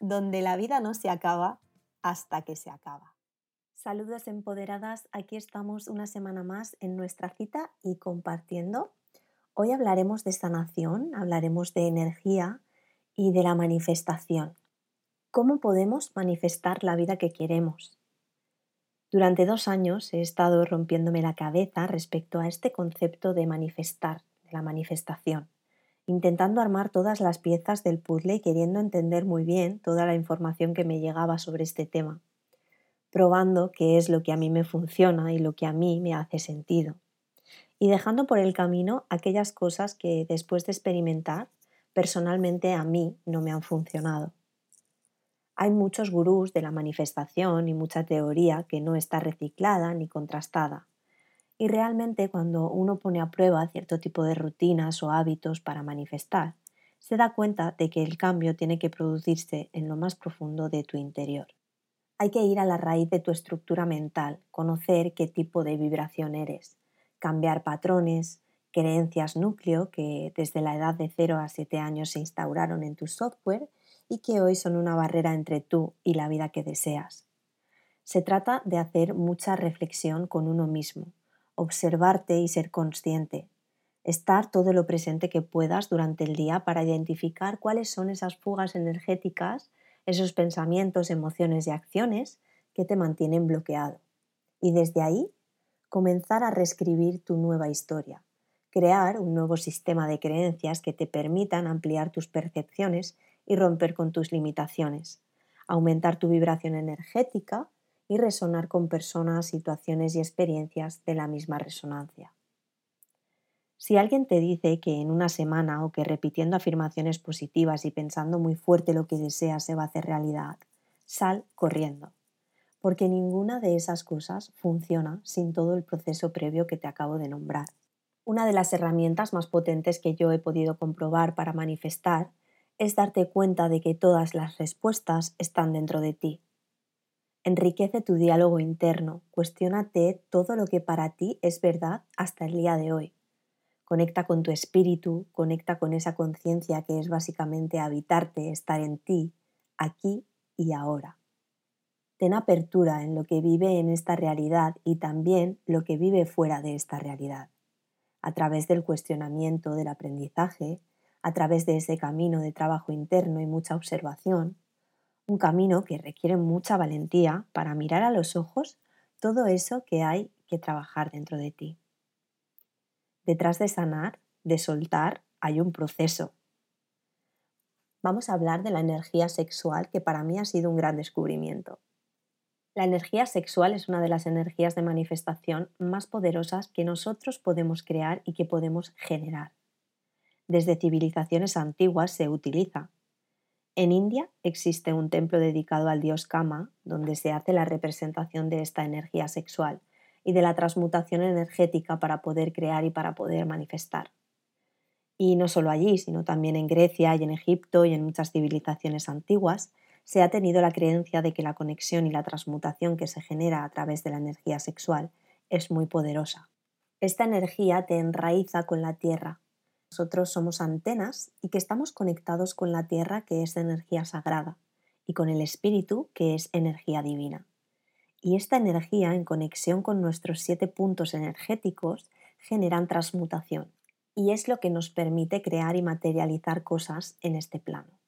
donde la vida no se acaba hasta que se acaba. Saludos empoderadas, aquí estamos una semana más en nuestra cita y compartiendo. Hoy hablaremos de sanación, hablaremos de energía y de la manifestación. ¿Cómo podemos manifestar la vida que queremos? Durante dos años he estado rompiéndome la cabeza respecto a este concepto de manifestar, de la manifestación intentando armar todas las piezas del puzzle y queriendo entender muy bien toda la información que me llegaba sobre este tema, probando qué es lo que a mí me funciona y lo que a mí me hace sentido, y dejando por el camino aquellas cosas que después de experimentar personalmente a mí no me han funcionado. Hay muchos gurús de la manifestación y mucha teoría que no está reciclada ni contrastada y realmente cuando uno pone a prueba cierto tipo de rutinas o hábitos para manifestar, se da cuenta de que el cambio tiene que producirse en lo más profundo de tu interior. Hay que ir a la raíz de tu estructura mental, conocer qué tipo de vibración eres, cambiar patrones, creencias núcleo que desde la edad de 0 a 7 años se instauraron en tu software y que hoy son una barrera entre tú y la vida que deseas. Se trata de hacer mucha reflexión con uno mismo, observarte y ser consciente. Estar todo lo presente que puedas durante el día para identificar cuáles son esas fugas energéticas, esos pensamientos, emociones y acciones que te mantienen bloqueado. Y desde ahí, comenzar a reescribir tu nueva historia, crear un nuevo sistema de creencias que te permitan ampliar tus percepciones y romper con tus limitaciones, aumentar tu vibración energética y resonar con personas, situaciones y experiencias de la misma resonancia. Si alguien te dice que en una semana o que repitiendo afirmaciones positivas y pensando muy fuerte lo que deseas se va a hacer realidad, sal corriendo, porque ninguna de esas cosas funciona sin todo el proceso previo que te acabo de nombrar. Una de las herramientas más potentes que yo he podido comprobar para manifestar es darte cuenta de que todas las respuestas están dentro de ti Enriquece tu diálogo interno, cuestiónate todo lo que para ti es verdad hasta el día de hoy. Conecta con tu espíritu, conecta con esa conciencia que es básicamente habitarte, estar en ti, aquí y ahora. Ten apertura en lo que vive en esta realidad y también lo que vive fuera de esta realidad. A través del cuestionamiento, del aprendizaje, a través de ese camino de trabajo interno y mucha observación, un camino que requiere mucha valentía para mirar a los ojos todo eso que hay que trabajar dentro de ti. Detrás de sanar, de soltar, hay un proceso. Vamos a hablar de la energía sexual que para mí ha sido un gran descubrimiento. La energía sexual es una de las energías de manifestación más poderosas que nosotros podemos crear y que podemos generar. Desde civilizaciones antiguas se utiliza, en India existe un templo dedicado al dios Kama, donde se hace la representación de esta energía sexual y de la transmutación energética para poder crear y para poder manifestar. Y no solo allí, sino también en Grecia y en Egipto y en muchas civilizaciones antiguas, se ha tenido la creencia de que la conexión y la transmutación que se genera a través de la energía sexual es muy poderosa. Esta energía te enraiza con la tierra, nosotros somos antenas y que estamos conectados con la tierra que es energía sagrada y con el espíritu que es energía divina. Y esta energía en conexión con nuestros siete puntos energéticos generan transmutación y es lo que nos permite crear y materializar cosas en este plano.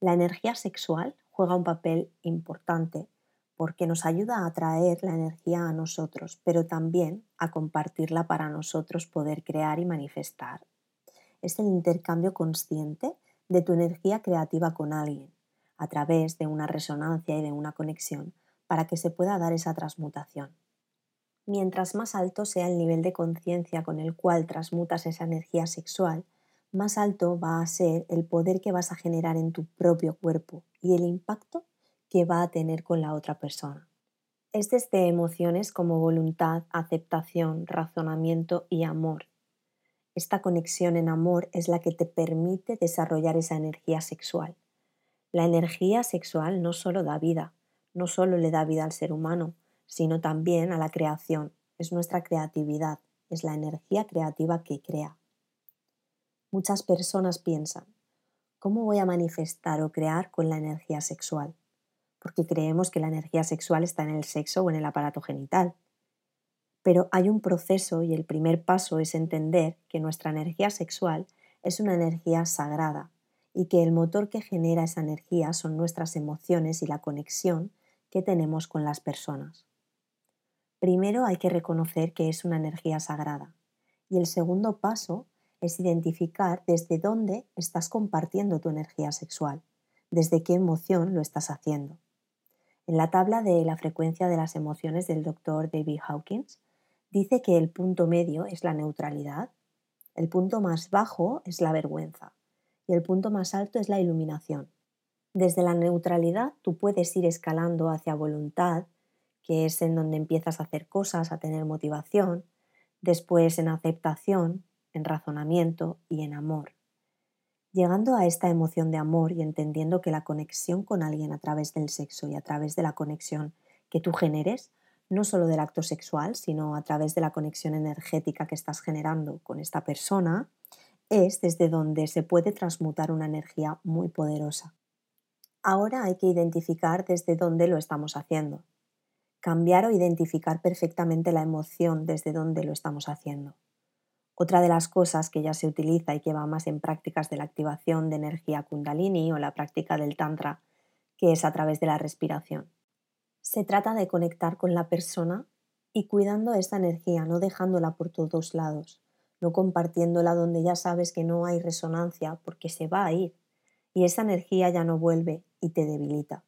La energía sexual juega un papel importante porque nos ayuda a atraer la energía a nosotros, pero también a compartirla para nosotros poder crear y manifestar. Es el intercambio consciente de tu energía creativa con alguien, a través de una resonancia y de una conexión, para que se pueda dar esa transmutación. Mientras más alto sea el nivel de conciencia con el cual transmutas esa energía sexual, más alto va a ser el poder que vas a generar en tu propio cuerpo y el impacto que va a tener con la otra persona. Es desde emociones como voluntad, aceptación, razonamiento y amor. Esta conexión en amor es la que te permite desarrollar esa energía sexual. La energía sexual no solo da vida, no solo le da vida al ser humano, sino también a la creación. Es nuestra creatividad, es la energía creativa que crea. Muchas personas piensan, ¿cómo voy a manifestar o crear con la energía sexual? Porque creemos que la energía sexual está en el sexo o en el aparato genital. Pero hay un proceso y el primer paso es entender que nuestra energía sexual es una energía sagrada y que el motor que genera esa energía son nuestras emociones y la conexión que tenemos con las personas. Primero hay que reconocer que es una energía sagrada y el segundo paso es identificar desde dónde estás compartiendo tu energía sexual, desde qué emoción lo estás haciendo. En la tabla de la frecuencia de las emociones del doctor David Hawkins, dice que el punto medio es la neutralidad, el punto más bajo es la vergüenza y el punto más alto es la iluminación. Desde la neutralidad tú puedes ir escalando hacia voluntad, que es en donde empiezas a hacer cosas, a tener motivación, después en aceptación, en razonamiento y en amor. Llegando a esta emoción de amor y entendiendo que la conexión con alguien a través del sexo y a través de la conexión que tú generes, no solo del acto sexual, sino a través de la conexión energética que estás generando con esta persona, es desde donde se puede transmutar una energía muy poderosa. Ahora hay que identificar desde dónde lo estamos haciendo. Cambiar o identificar perfectamente la emoción desde dónde lo estamos haciendo. Otra de las cosas que ya se utiliza y que va más en prácticas de la activación de energía kundalini o la práctica del tantra, que es a través de la respiración. Se trata de conectar con la persona y cuidando esta energía, no dejándola por todos lados, no compartiéndola donde ya sabes que no hay resonancia porque se va a ir y esa energía ya no vuelve y te debilita.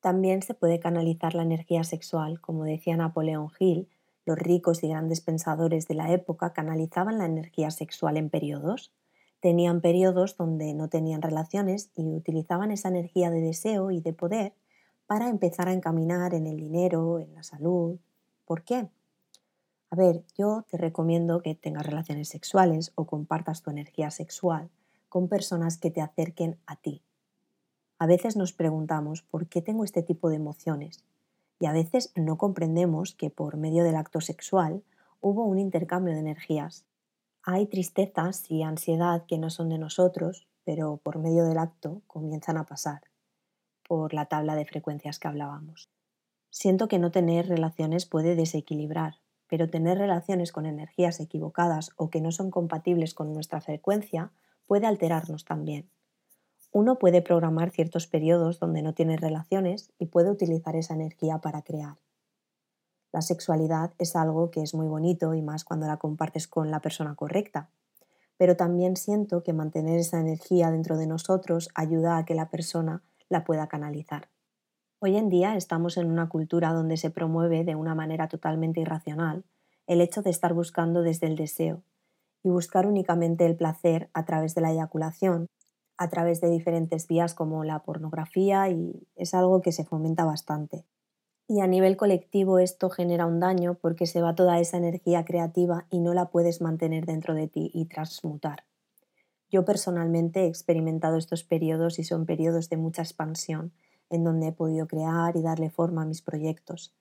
También se puede canalizar la energía sexual, como decía Napoleón Hill, los ricos y grandes pensadores de la época canalizaban la energía sexual en periodos. Tenían periodos donde no tenían relaciones y utilizaban esa energía de deseo y de poder para empezar a encaminar en el dinero, en la salud. ¿Por qué? A ver, yo te recomiendo que tengas relaciones sexuales o compartas tu energía sexual con personas que te acerquen a ti. A veces nos preguntamos por qué tengo este tipo de emociones y a veces no comprendemos que por medio del acto sexual hubo un intercambio de energías. Hay tristezas y ansiedad que no son de nosotros, pero por medio del acto comienzan a pasar, por la tabla de frecuencias que hablábamos. Siento que no tener relaciones puede desequilibrar, pero tener relaciones con energías equivocadas o que no son compatibles con nuestra frecuencia puede alterarnos también. Uno puede programar ciertos periodos donde no tiene relaciones y puede utilizar esa energía para crear. La sexualidad es algo que es muy bonito y más cuando la compartes con la persona correcta, pero también siento que mantener esa energía dentro de nosotros ayuda a que la persona la pueda canalizar. Hoy en día estamos en una cultura donde se promueve de una manera totalmente irracional el hecho de estar buscando desde el deseo y buscar únicamente el placer a través de la eyaculación a través de diferentes vías como la pornografía y es algo que se fomenta bastante. Y a nivel colectivo esto genera un daño porque se va toda esa energía creativa y no la puedes mantener dentro de ti y transmutar. Yo personalmente he experimentado estos periodos y son periodos de mucha expansión en donde he podido crear y darle forma a mis proyectos.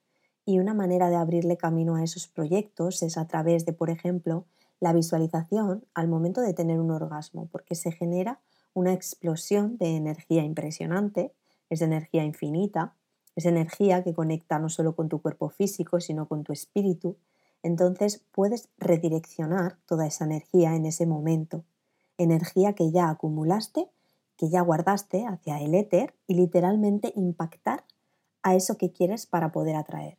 Y una manera de abrirle camino a esos proyectos es a través de, por ejemplo, la visualización al momento de tener un orgasmo, porque se genera una explosión de energía impresionante, es energía infinita, es energía que conecta no solo con tu cuerpo físico, sino con tu espíritu. Entonces puedes redireccionar toda esa energía en ese momento, energía que ya acumulaste, que ya guardaste hacia el éter y literalmente impactar a eso que quieres para poder atraer.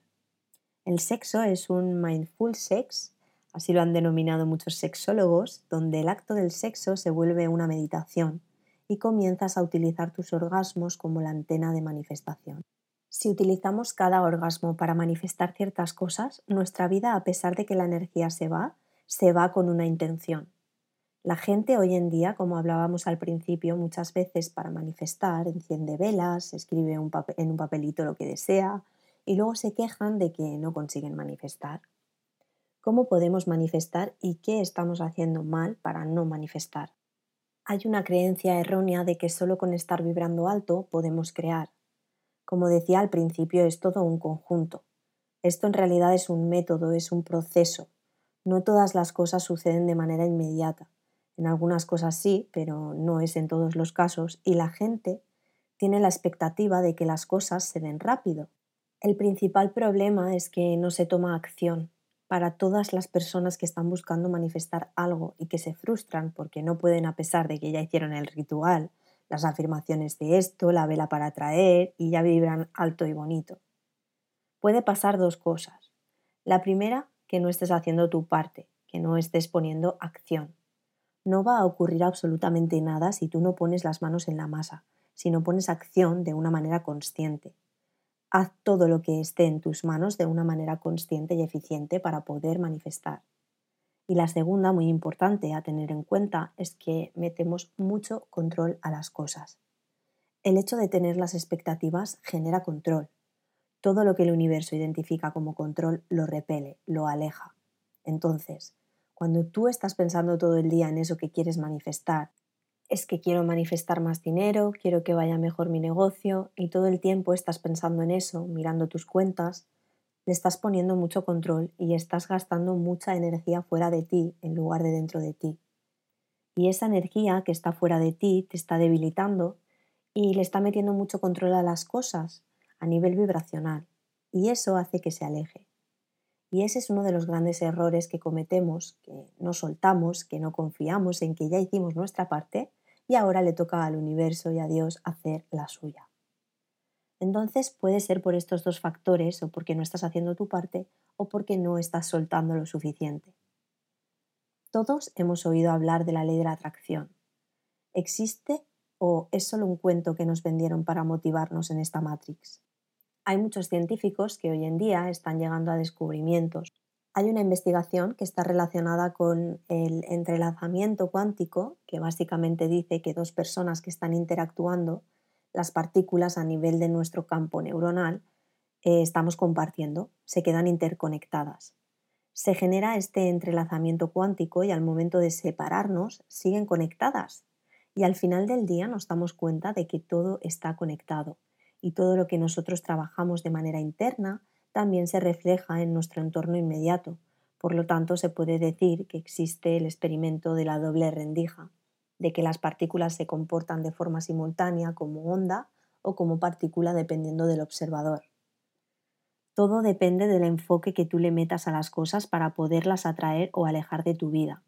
El sexo es un mindful sex, así lo han denominado muchos sexólogos, donde el acto del sexo se vuelve una meditación y comienzas a utilizar tus orgasmos como la antena de manifestación. Si utilizamos cada orgasmo para manifestar ciertas cosas, nuestra vida, a pesar de que la energía se va, se va con una intención. La gente hoy en día, como hablábamos al principio, muchas veces para manifestar enciende velas, escribe en un papelito lo que desea y luego se quejan de que no consiguen manifestar. ¿Cómo podemos manifestar y qué estamos haciendo mal para no manifestar? Hay una creencia errónea de que solo con estar vibrando alto podemos crear. Como decía al principio, es todo un conjunto. Esto en realidad es un método, es un proceso. No todas las cosas suceden de manera inmediata. En algunas cosas sí, pero no es en todos los casos, y la gente tiene la expectativa de que las cosas se den rápido. El principal problema es que no se toma acción. Para todas las personas que están buscando manifestar algo y que se frustran porque no pueden a pesar de que ya hicieron el ritual, las afirmaciones de esto, la vela para atraer y ya vibran alto y bonito. Puede pasar dos cosas. La primera, que no estés haciendo tu parte, que no estés poniendo acción. No va a ocurrir absolutamente nada si tú no pones las manos en la masa, si no pones acción de una manera consciente. Haz todo lo que esté en tus manos de una manera consciente y eficiente para poder manifestar. Y la segunda, muy importante a tener en cuenta, es que metemos mucho control a las cosas. El hecho de tener las expectativas genera control. Todo lo que el universo identifica como control lo repele, lo aleja. Entonces, cuando tú estás pensando todo el día en eso que quieres manifestar, es que quiero manifestar más dinero, quiero que vaya mejor mi negocio y todo el tiempo estás pensando en eso, mirando tus cuentas, le estás poniendo mucho control y estás gastando mucha energía fuera de ti en lugar de dentro de ti. Y esa energía que está fuera de ti te está debilitando y le está metiendo mucho control a las cosas a nivel vibracional y eso hace que se aleje. Y ese es uno de los grandes errores que cometemos, que no soltamos, que no confiamos en que ya hicimos nuestra parte y ahora le toca al universo y a Dios hacer la suya. Entonces puede ser por estos dos factores, o porque no estás haciendo tu parte, o porque no estás soltando lo suficiente. Todos hemos oído hablar de la ley de la atracción. ¿Existe o es solo un cuento que nos vendieron para motivarnos en esta Matrix? Hay muchos científicos que hoy en día están llegando a descubrimientos. Hay una investigación que está relacionada con el entrelazamiento cuántico, que básicamente dice que dos personas que están interactuando, las partículas a nivel de nuestro campo neuronal, eh, estamos compartiendo, se quedan interconectadas. Se genera este entrelazamiento cuántico y al momento de separarnos siguen conectadas. Y al final del día nos damos cuenta de que todo está conectado y todo lo que nosotros trabajamos de manera interna también se refleja en nuestro entorno inmediato. Por lo tanto, se puede decir que existe el experimento de la doble rendija, de que las partículas se comportan de forma simultánea como onda o como partícula dependiendo del observador. Todo depende del enfoque que tú le metas a las cosas para poderlas atraer o alejar de tu vida.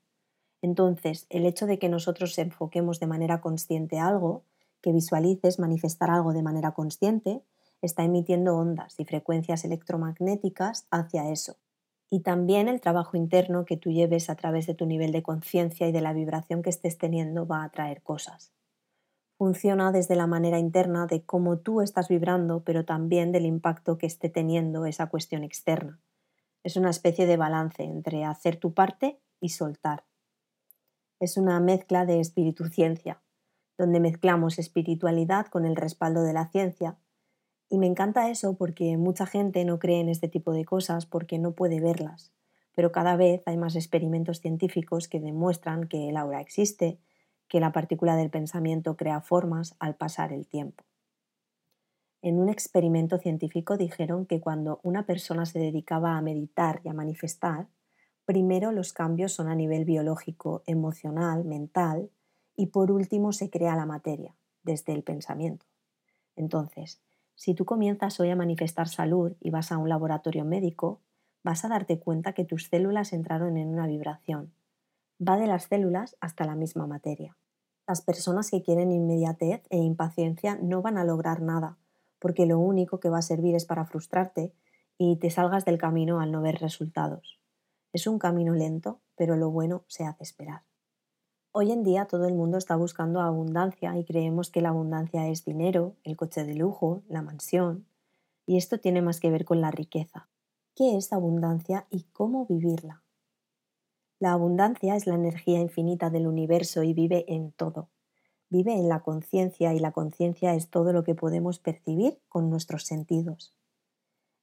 Entonces, el hecho de que nosotros enfoquemos de manera consciente algo que visualices manifestar algo de manera consciente, está emitiendo ondas y frecuencias electromagnéticas hacia eso. Y también el trabajo interno que tú lleves a través de tu nivel de conciencia y de la vibración que estés teniendo va a atraer cosas. Funciona desde la manera interna de cómo tú estás vibrando, pero también del impacto que esté teniendo esa cuestión externa. Es una especie de balance entre hacer tu parte y soltar. Es una mezcla de espíritu-ciencia, donde mezclamos espiritualidad con el respaldo de la ciencia. Y me encanta eso porque mucha gente no cree en este tipo de cosas porque no puede verlas, pero cada vez hay más experimentos científicos que demuestran que el aura existe, que la partícula del pensamiento crea formas al pasar el tiempo. En un experimento científico dijeron que cuando una persona se dedicaba a meditar y a manifestar, primero los cambios son a nivel biológico, emocional, mental, y por último se crea la materia, desde el pensamiento. Entonces, si tú comienzas hoy a manifestar salud y vas a un laboratorio médico, vas a darte cuenta que tus células entraron en una vibración. Va de las células hasta la misma materia. Las personas que quieren inmediatez e impaciencia no van a lograr nada, porque lo único que va a servir es para frustrarte y te salgas del camino al no ver resultados. Es un camino lento, pero lo bueno se hace esperar. Hoy en día todo el mundo está buscando abundancia y creemos que la abundancia es dinero, el coche de lujo, la mansión, y esto tiene más que ver con la riqueza. ¿Qué es abundancia y cómo vivirla? La abundancia es la energía infinita del universo y vive en todo. Vive en la conciencia y la conciencia es todo lo que podemos percibir con nuestros sentidos.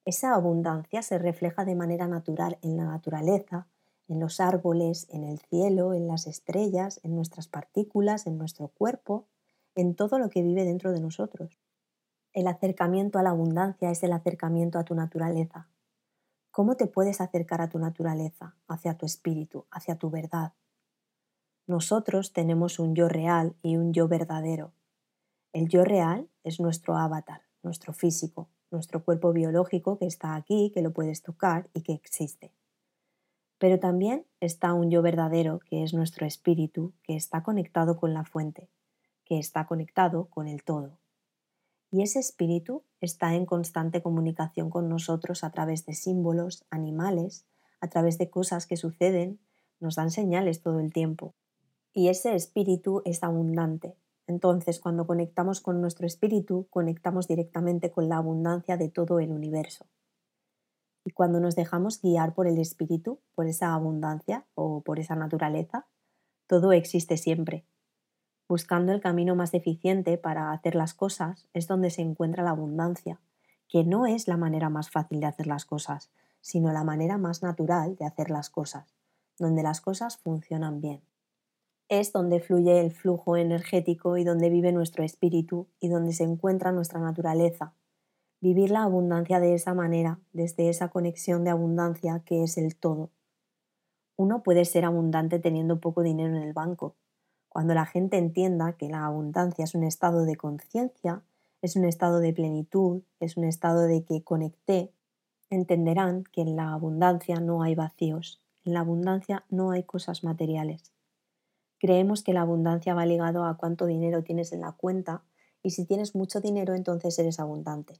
Esa abundancia se refleja de manera natural en la naturaleza, en los árboles, en el cielo, en las estrellas, en nuestras partículas, en nuestro cuerpo, en todo lo que vive dentro de nosotros. El acercamiento a la abundancia es el acercamiento a tu naturaleza. ¿Cómo te puedes acercar a tu naturaleza, hacia tu espíritu, hacia tu verdad? Nosotros tenemos un yo real y un yo verdadero. El yo real es nuestro avatar, nuestro físico, nuestro cuerpo biológico que está aquí, que lo puedes tocar y que existe. Pero también está un yo verdadero, que es nuestro espíritu, que está conectado con la fuente, que está conectado con el todo. Y ese espíritu está en constante comunicación con nosotros a través de símbolos, animales, a través de cosas que suceden, nos dan señales todo el tiempo. Y ese espíritu es abundante, entonces, cuando conectamos con nuestro espíritu, conectamos directamente con la abundancia de todo el universo. Y cuando nos dejamos guiar por el espíritu, por esa abundancia o por esa naturaleza, todo existe siempre. Buscando el camino más eficiente para hacer las cosas es donde se encuentra la abundancia, que no es la manera más fácil de hacer las cosas, sino la manera más natural de hacer las cosas, donde las cosas funcionan bien es donde fluye el flujo energético y donde vive nuestro espíritu y donde se encuentra nuestra naturaleza. Vivir la abundancia de esa manera, desde esa conexión de abundancia que es el todo. Uno puede ser abundante teniendo poco dinero en el banco. Cuando la gente entienda que la abundancia es un estado de conciencia, es un estado de plenitud, es un estado de que conecté, entenderán que en la abundancia no hay vacíos, en la abundancia no hay cosas materiales. Creemos que la abundancia va ligado a cuánto dinero tienes en la cuenta y si tienes mucho dinero entonces eres abundante.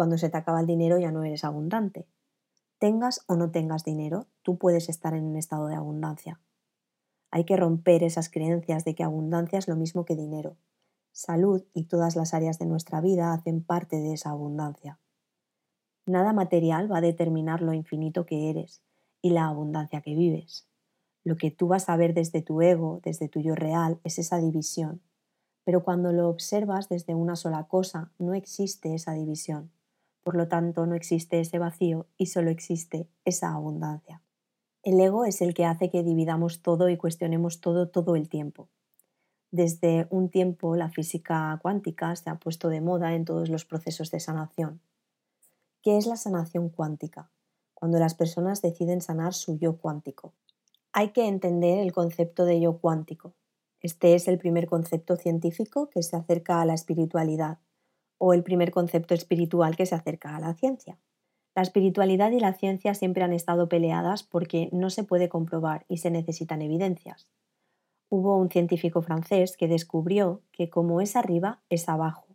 Cuando se te acaba el dinero ya no eres abundante. Tengas o no tengas dinero, tú puedes estar en un estado de abundancia. Hay que romper esas creencias de que abundancia es lo mismo que dinero. Salud y todas las áreas de nuestra vida hacen parte de esa abundancia. Nada material va a determinar lo infinito que eres y la abundancia que vives. Lo que tú vas a ver desde tu ego, desde tu yo real, es esa división. Pero cuando lo observas desde una sola cosa, no existe esa división. Por lo tanto, no existe ese vacío y solo existe esa abundancia. El ego es el que hace que dividamos todo y cuestionemos todo todo el tiempo. Desde un tiempo la física cuántica se ha puesto de moda en todos los procesos de sanación. ¿Qué es la sanación cuántica? Cuando las personas deciden sanar su yo cuántico hay que entender el concepto de yo cuántico. Este es el primer concepto científico que se acerca a la espiritualidad o el primer concepto espiritual que se acerca a la ciencia. La espiritualidad y la ciencia siempre han estado peleadas porque no se puede comprobar y se necesitan evidencias. Hubo un científico francés que descubrió que como es arriba, es abajo,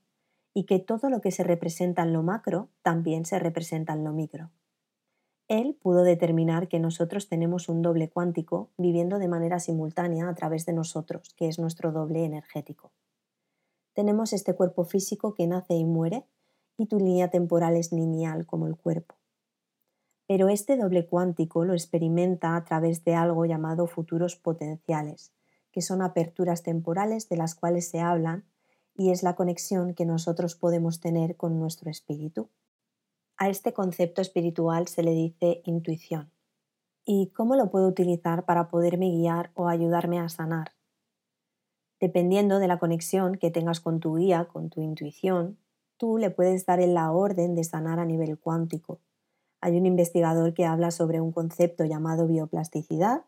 y que todo lo que se representa en lo macro también se representa en lo micro. Él pudo determinar que nosotros tenemos un doble cuántico viviendo de manera simultánea a través de nosotros, que es nuestro doble energético. Tenemos este cuerpo físico que nace y muere, y tu línea temporal es lineal como el cuerpo. Pero este doble cuántico lo experimenta a través de algo llamado futuros potenciales, que son aperturas temporales de las cuales se hablan y es la conexión que nosotros podemos tener con nuestro espíritu. A este concepto espiritual se le dice intuición. ¿Y cómo lo puedo utilizar para poderme guiar o ayudarme a sanar? Dependiendo de la conexión que tengas con tu guía, con tu intuición, tú le puedes dar la orden de sanar a nivel cuántico. Hay un investigador que habla sobre un concepto llamado bioplasticidad,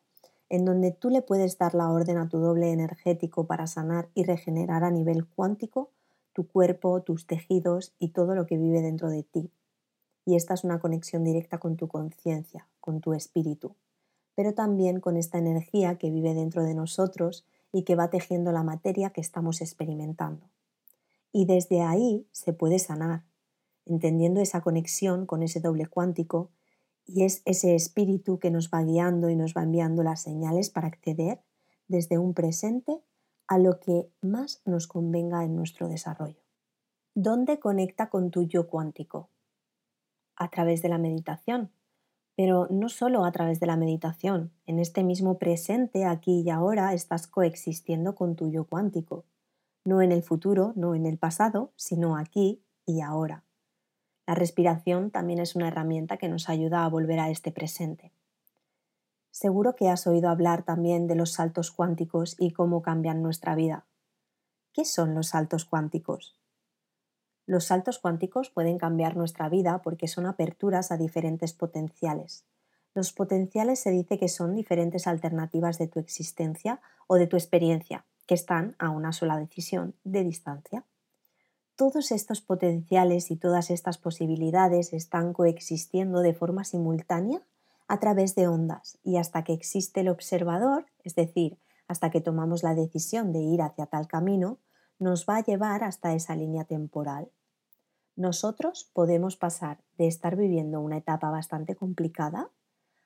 en donde tú le puedes dar la orden a tu doble energético para sanar y regenerar a nivel cuántico tu cuerpo, tus tejidos y todo lo que vive dentro de ti y esta es una conexión directa con tu conciencia, con tu espíritu, pero también con esta energía que vive dentro de nosotros y que va tejiendo la materia que estamos experimentando. Y desde ahí se puede sanar, entendiendo esa conexión con ese doble cuántico y es ese espíritu que nos va guiando y nos va enviando las señales para acceder desde un presente a lo que más nos convenga en nuestro desarrollo. ¿Dónde conecta con tu yo cuántico? A través de la meditación, pero no solo a través de la meditación. En este mismo presente, aquí y ahora, estás coexistiendo con tu yo cuántico. No en el futuro, no en el pasado, sino aquí y ahora. La respiración también es una herramienta que nos ayuda a volver a este presente. Seguro que has oído hablar también de los saltos cuánticos y cómo cambian nuestra vida. ¿Qué son los saltos cuánticos? Los saltos cuánticos pueden cambiar nuestra vida porque son aperturas a diferentes potenciales. Los potenciales se dice que son diferentes alternativas de tu existencia o de tu experiencia, que están a una sola decisión de distancia todos estos potenciales y todas estas posibilidades están coexistiendo de forma simultánea a través de ondas y hasta que existe el observador, es decir, hasta que tomamos la decisión de ir hacia tal camino, nos va a llevar hasta esa línea temporal. Nosotros podemos pasar de estar viviendo una etapa bastante complicada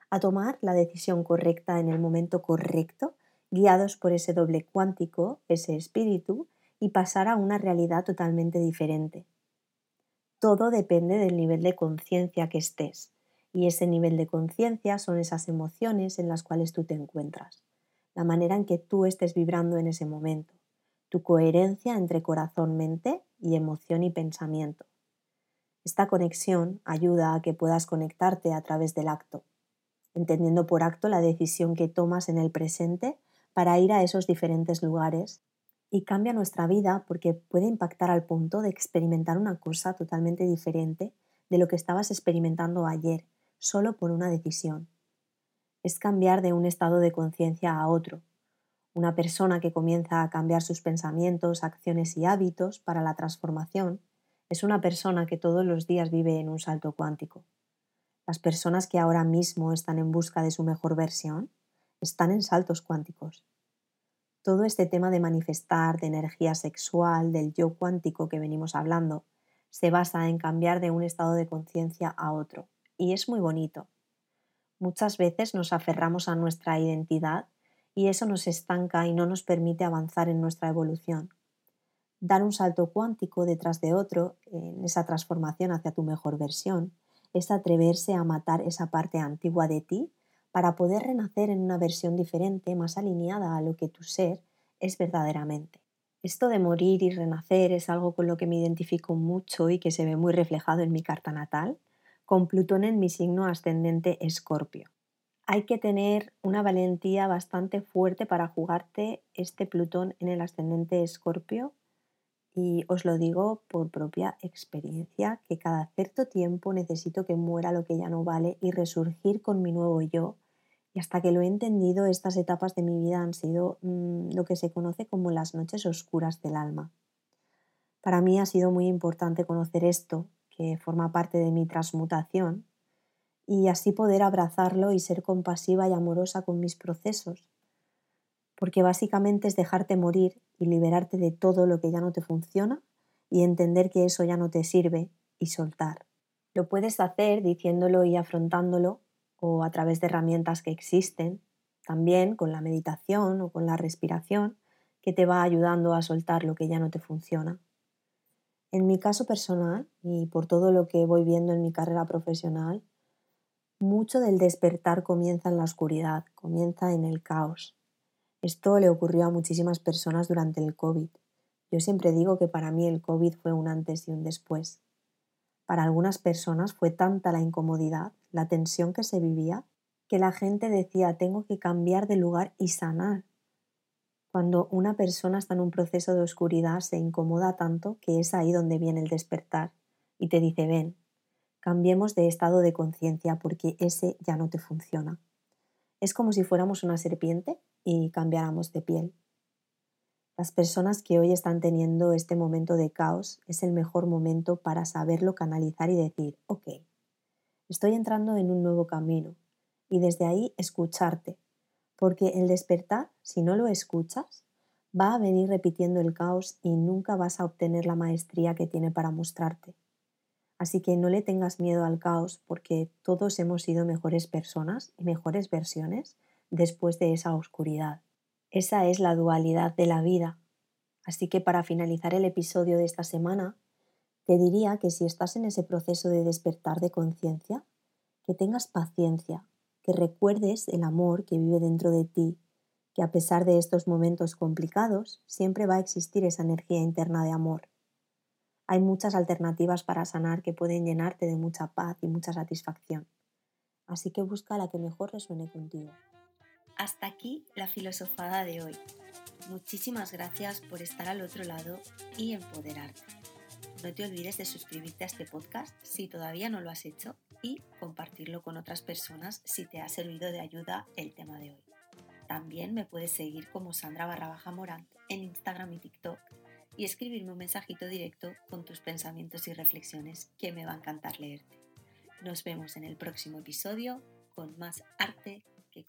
a tomar la decisión correcta en el momento correcto, guiados por ese doble cuántico, ese espíritu, y pasar a una realidad totalmente diferente. Todo depende del nivel de conciencia que estés, y ese nivel de conciencia son esas emociones en las cuales tú te encuentras, la manera en que tú estés vibrando en ese momento, tu coherencia entre corazón, mente y emoción y pensamiento. Esta conexión ayuda a que puedas conectarte a través del acto, entendiendo por acto la decisión que tomas en el presente para ir a esos diferentes lugares y cambia nuestra vida porque puede impactar al punto de experimentar una cosa totalmente diferente de lo que estabas experimentando ayer, solo por una decisión. Es cambiar de un estado de conciencia a otro. Una persona que comienza a cambiar sus pensamientos, acciones y hábitos para la transformación es una persona que todos los días vive en un salto cuántico. Las personas que ahora mismo están en busca de su mejor versión están en saltos cuánticos todo este tema de manifestar, de energía sexual, del yo cuántico que venimos hablando, se basa en cambiar de un estado de conciencia a otro. Y es muy bonito. Muchas veces nos aferramos a nuestra identidad y eso nos estanca y no nos permite avanzar en nuestra evolución. Dar un salto cuántico detrás de otro, en esa transformación hacia tu mejor versión, es atreverse a matar esa parte antigua de ti para poder renacer en una versión diferente, más alineada a lo que tu ser es verdaderamente. Esto de morir y renacer es algo con lo que me identifico mucho y que se ve muy reflejado en mi carta natal, con Plutón en mi signo ascendente Escorpio. Hay que tener una valentía bastante fuerte para jugarte este Plutón en el ascendente Escorpio y os lo digo por propia experiencia, que cada cierto tiempo necesito que muera lo que ya no vale y resurgir con mi nuevo yo y hasta que lo he entendido, estas etapas de mi vida han sido mm, lo que se conoce como las noches oscuras del alma. Para mí ha sido muy importante conocer esto, que forma parte de mi transmutación, y así poder abrazarlo y ser compasiva y amorosa con mis procesos, porque básicamente es dejarte morir y liberarte de todo lo que ya no te funciona y entender que eso ya no te sirve y soltar. Lo puedes hacer diciéndolo y afrontándolo o a través de herramientas que existen, también con la meditación o con la respiración, que te va ayudando a soltar lo que ya no te funciona. En mi caso personal y por todo lo que voy viendo en mi carrera profesional, mucho del despertar comienza en la oscuridad, comienza en el caos. Esto le ocurrió a muchísimas personas durante el COVID. Yo siempre digo que para mí el COVID fue un antes y un después. Para algunas personas fue tanta la incomodidad, la tensión que se vivía, que la gente decía tengo que cambiar de lugar y sanar. Cuando una persona está en un proceso de oscuridad se incomoda tanto que es ahí donde viene el despertar y te dice ven, cambiemos de estado de conciencia porque ese ya no te funciona. Es como si fuéramos una serpiente y cambiáramos de piel. Las personas que hoy están teniendo este momento de caos es el mejor momento para saberlo canalizar y decir, ok, estoy entrando en un nuevo camino y desde ahí escucharte, porque el despertar, si no lo escuchas, va a venir repitiendo el caos y nunca vas a obtener la maestría que tiene para mostrarte. Así que no le tengas miedo al caos porque todos hemos sido mejores personas y mejores versiones después de esa oscuridad. Esa es la dualidad de la vida. Así que para finalizar el episodio de esta semana, te diría que si estás en ese proceso de despertar de conciencia, que tengas paciencia, que recuerdes el amor que vive dentro de ti, que a pesar de estos momentos complicados, siempre va a existir esa energía interna de amor. Hay muchas alternativas para sanar que pueden llenarte de mucha paz y mucha satisfacción. Así que busca la que mejor resuene contigo. Hasta aquí la filosofada de hoy. Muchísimas gracias por estar al otro lado y empoderarte. No te olvides de suscribirte a este podcast si todavía no lo has hecho y compartirlo con otras personas si te ha servido de ayuda el tema de hoy. También me puedes seguir como Sandra barra baja Morant en Instagram y TikTok y escribirme un mensajito directo con tus pensamientos y reflexiones que me va a encantar leerte. Nos vemos en el próximo episodio con más arte que